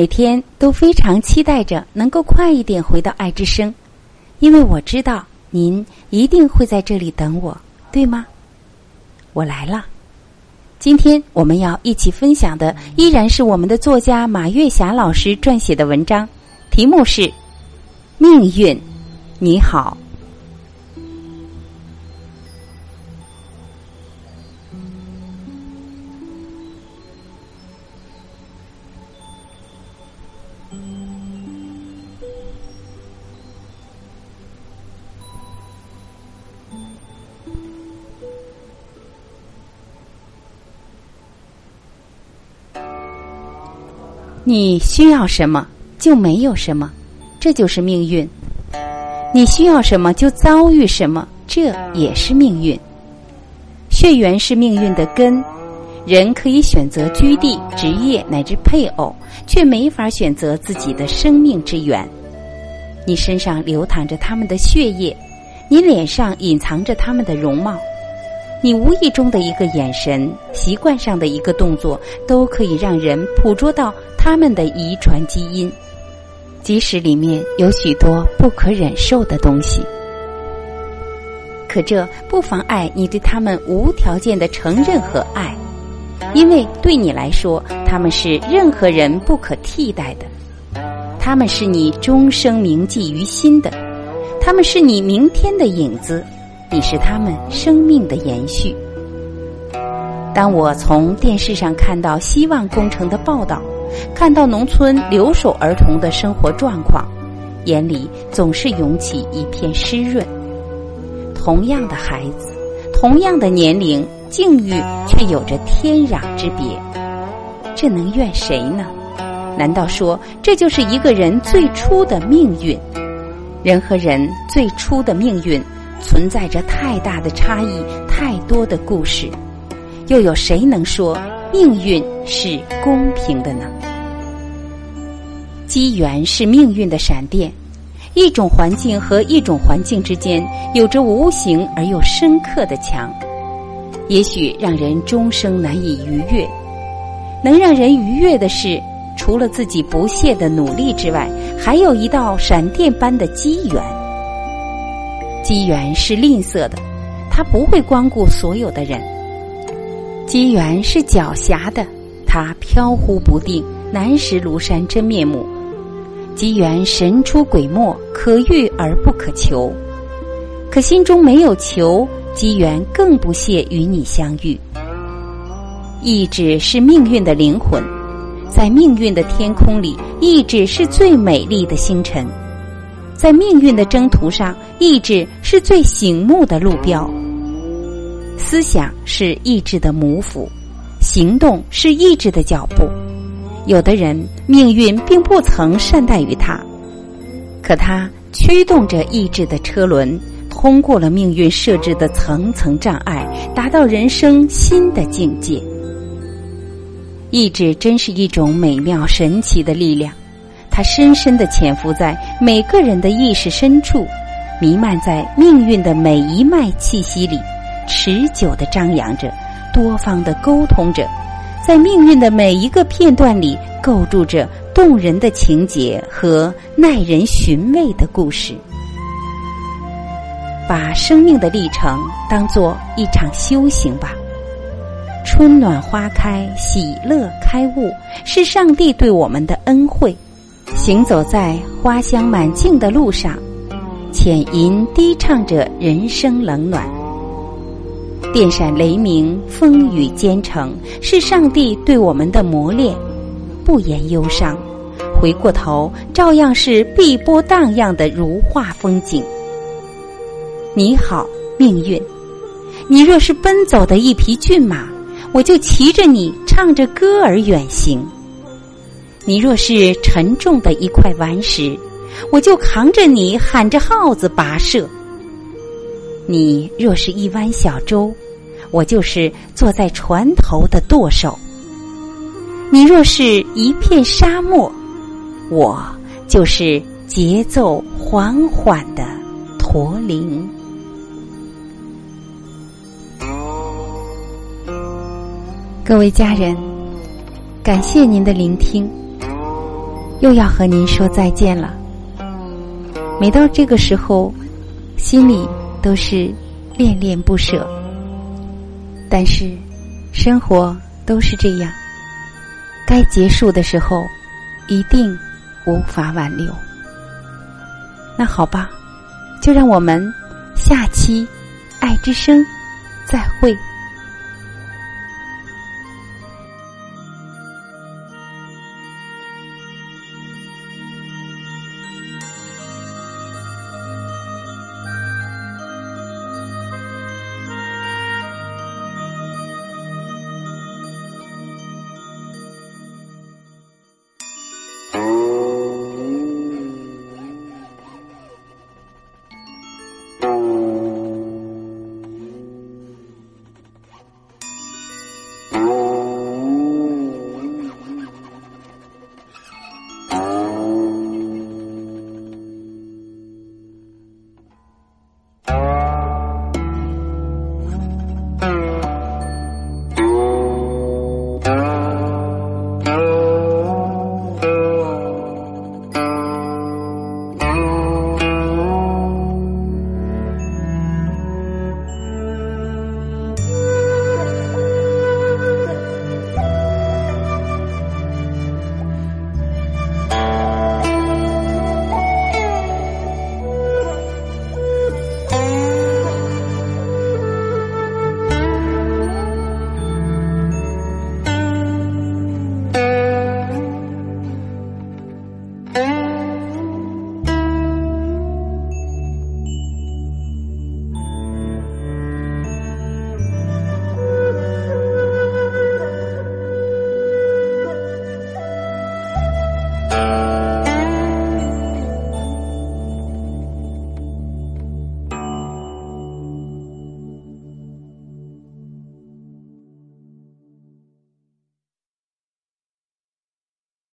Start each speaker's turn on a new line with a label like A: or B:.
A: 每天都非常期待着能够快一点回到爱之声，因为我知道您一定会在这里等我，对吗？我来了。今天我们要一起分享的依然是我们的作家马月霞老师撰写的文章，题目是《命运》，你好。你需要什么就没有什么，这就是命运；你需要什么就遭遇什么，这也是命运。血缘是命运的根，人可以选择居地、职业乃至配偶，却没法选择自己的生命之源。你身上流淌着他们的血液，你脸上隐藏着他们的容貌。你无意中的一个眼神，习惯上的一个动作，都可以让人捕捉到他们的遗传基因，即使里面有许多不可忍受的东西。可这不妨碍你对他们无条件的承认和爱，因为对你来说，他们是任何人不可替代的，他们是你终生铭记于心的，他们是你明天的影子。你是他们生命的延续。当我从电视上看到希望工程的报道，看到农村留守儿童的生活状况，眼里总是涌起一片湿润。同样的孩子，同样的年龄，境遇却有着天壤之别。这能怨谁呢？难道说这就是一个人最初的命运？人和人最初的命运。存在着太大的差异，太多的故事，又有谁能说命运是公平的呢？机缘是命运的闪电，一种环境和一种环境之间有着无形而又深刻的墙，也许让人终生难以逾越。能让人逾越的是，除了自己不懈的努力之外，还有一道闪电般的机缘。机缘是吝啬的，他不会光顾所有的人；机缘是狡黠的，他飘忽不定，难识庐山真面目；机缘神出鬼没，可遇而不可求。可心中没有求，机缘更不屑与你相遇。意志是命运的灵魂，在命运的天空里，意志是最美丽的星辰。在命运的征途上，意志是最醒目的路标。思想是意志的母府，行动是意志的脚步。有的人命运并不曾善待于他，可他驱动着意志的车轮，通过了命运设置的层层障碍，达到人生新的境界。意志真是一种美妙神奇的力量。它深深的潜伏在每个人的意识深处，弥漫在命运的每一脉气息里，持久的张扬着，多方的沟通着，在命运的每一个片段里构筑着动人的情节和耐人寻味的故事。把生命的历程当做一场修行吧。春暖花开，喜乐开悟，是上帝对我们的恩惠。行走在花香满径的路上，浅吟低唱着人生冷暖。电闪雷鸣，风雨兼程，是上帝对我们的磨练。不言忧伤，回过头，照样是碧波荡漾的如画风景。你好，命运，你若是奔走的一匹骏马，我就骑着你，唱着歌儿远行。你若是沉重的一块顽石，我就扛着你喊着号子跋涉；你若是一湾小舟，我就是坐在船头的舵手；你若是一片沙漠，我就是节奏缓缓的驼铃。各位家人，感谢您的聆听，又要和您说再见了。每到这个时候，心里都是恋恋不舍。但是，生活都是这样，该结束的时候，一定无法挽留。那好吧，就让我们下期《爱之声》再会。